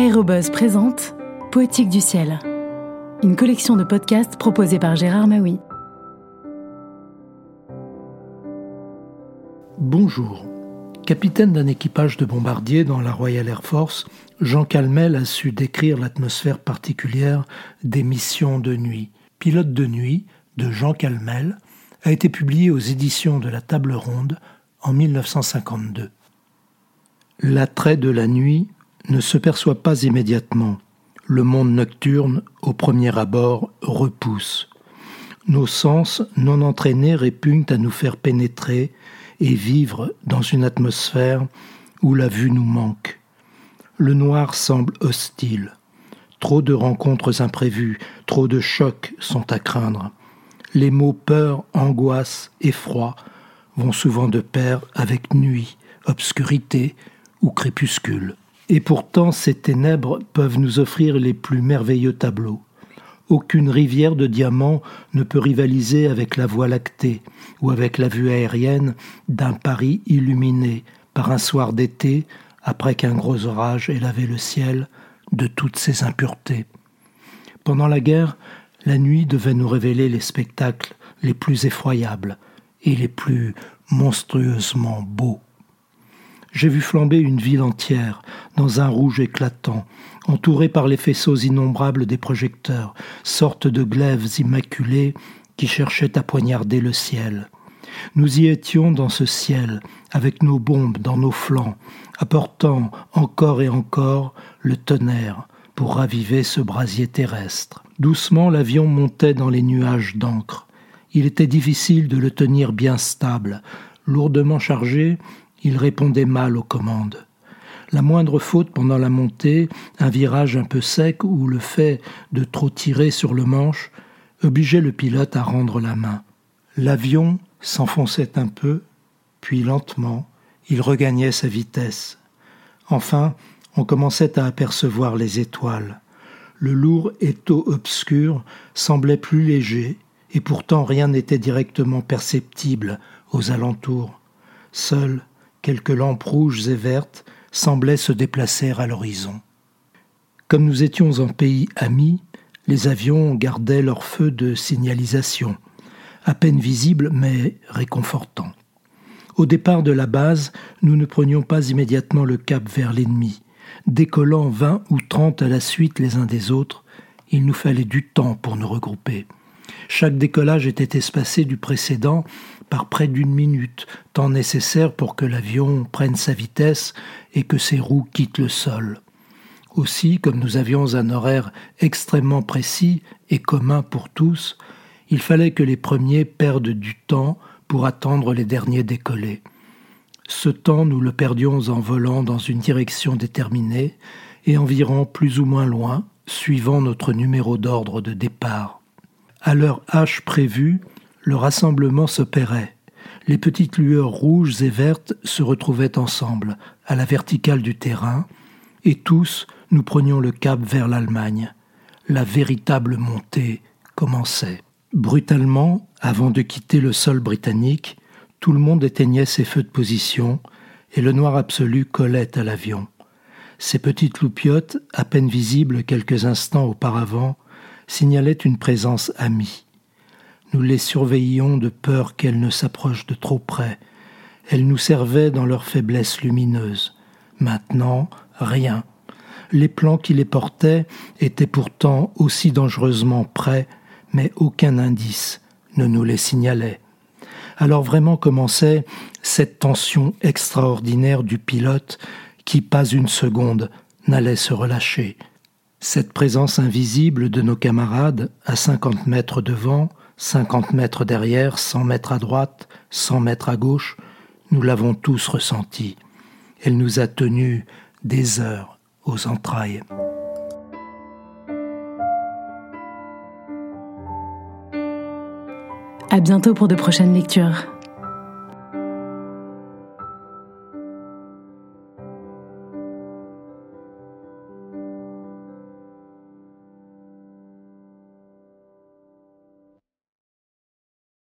Aérobuzz présente Poétique du ciel, une collection de podcasts proposée par Gérard Maui. Bonjour. Capitaine d'un équipage de bombardiers dans la Royal Air Force, Jean Calmel a su décrire l'atmosphère particulière des missions de nuit. Pilote de nuit de Jean Calmel a été publié aux éditions de la Table Ronde en 1952. L'attrait de la nuit ne se perçoit pas immédiatement. Le monde nocturne, au premier abord, repousse. Nos sens non entraînés répugnent à nous faire pénétrer et vivre dans une atmosphère où la vue nous manque. Le noir semble hostile. Trop de rencontres imprévues, trop de chocs sont à craindre. Les mots peur, angoisse, effroi vont souvent de pair avec nuit, obscurité ou crépuscule. Et pourtant, ces ténèbres peuvent nous offrir les plus merveilleux tableaux. Aucune rivière de diamants ne peut rivaliser avec la Voie lactée ou avec la vue aérienne d'un Paris illuminé par un soir d'été après qu'un gros orage ait lavé le ciel de toutes ses impuretés. Pendant la guerre, la nuit devait nous révéler les spectacles les plus effroyables et les plus monstrueusement beaux. J'ai vu flamber une ville entière dans un rouge éclatant, entourée par les faisceaux innombrables des projecteurs, sorte de glaives immaculés qui cherchaient à poignarder le ciel. Nous y étions dans ce ciel, avec nos bombes dans nos flancs, apportant encore et encore le tonnerre pour raviver ce brasier terrestre. Doucement l'avion montait dans les nuages d'encre. Il était difficile de le tenir bien stable. Lourdement chargé, il répondait mal aux commandes. La moindre faute pendant la montée, un virage un peu sec ou le fait de trop tirer sur le manche, obligeait le pilote à rendre la main. L'avion s'enfonçait un peu, puis lentement, il regagnait sa vitesse. Enfin, on commençait à apercevoir les étoiles. Le lourd étau obscur semblait plus léger, et pourtant rien n'était directement perceptible aux alentours. Seul quelques lampes rouges et vertes semblaient se déplacer à l'horizon. Comme nous étions en pays ami, les avions gardaient leur feu de signalisation, à peine visible mais réconfortant. Au départ de la base, nous ne prenions pas immédiatement le cap vers l'ennemi. Décollant vingt ou trente à la suite les uns des autres, il nous fallait du temps pour nous regrouper. Chaque décollage était espacé du précédent par près d'une minute, temps nécessaire pour que l'avion prenne sa vitesse et que ses roues quittent le sol. Aussi, comme nous avions un horaire extrêmement précis et commun pour tous, il fallait que les premiers perdent du temps pour attendre les derniers décoller. Ce temps, nous le perdions en volant dans une direction déterminée et environ plus ou moins loin, suivant notre numéro d'ordre de départ. À l'heure H prévue, le rassemblement s'opérait. Les petites lueurs rouges et vertes se retrouvaient ensemble, à la verticale du terrain, et tous nous prenions le cap vers l'Allemagne. La véritable montée commençait. Brutalement, avant de quitter le sol britannique, tout le monde éteignait ses feux de position, et le noir absolu collait à l'avion. Ces petites loupiottes, à peine visibles quelques instants auparavant, signalait une présence amie. Nous les surveillions de peur qu'elles ne s'approchent de trop près. Elles nous servaient dans leur faiblesse lumineuse. Maintenant, rien. Les plans qui les portaient étaient pourtant aussi dangereusement près, mais aucun indice ne nous les signalait. Alors vraiment commençait cette tension extraordinaire du pilote qui, pas une seconde, n'allait se relâcher. Cette présence invisible de nos camarades, à 50 mètres devant, 50 mètres derrière, 100 mètres à droite, 100 mètres à gauche, nous l'avons tous ressentie. Elle nous a tenus des heures aux entrailles. À bientôt pour de prochaines lectures.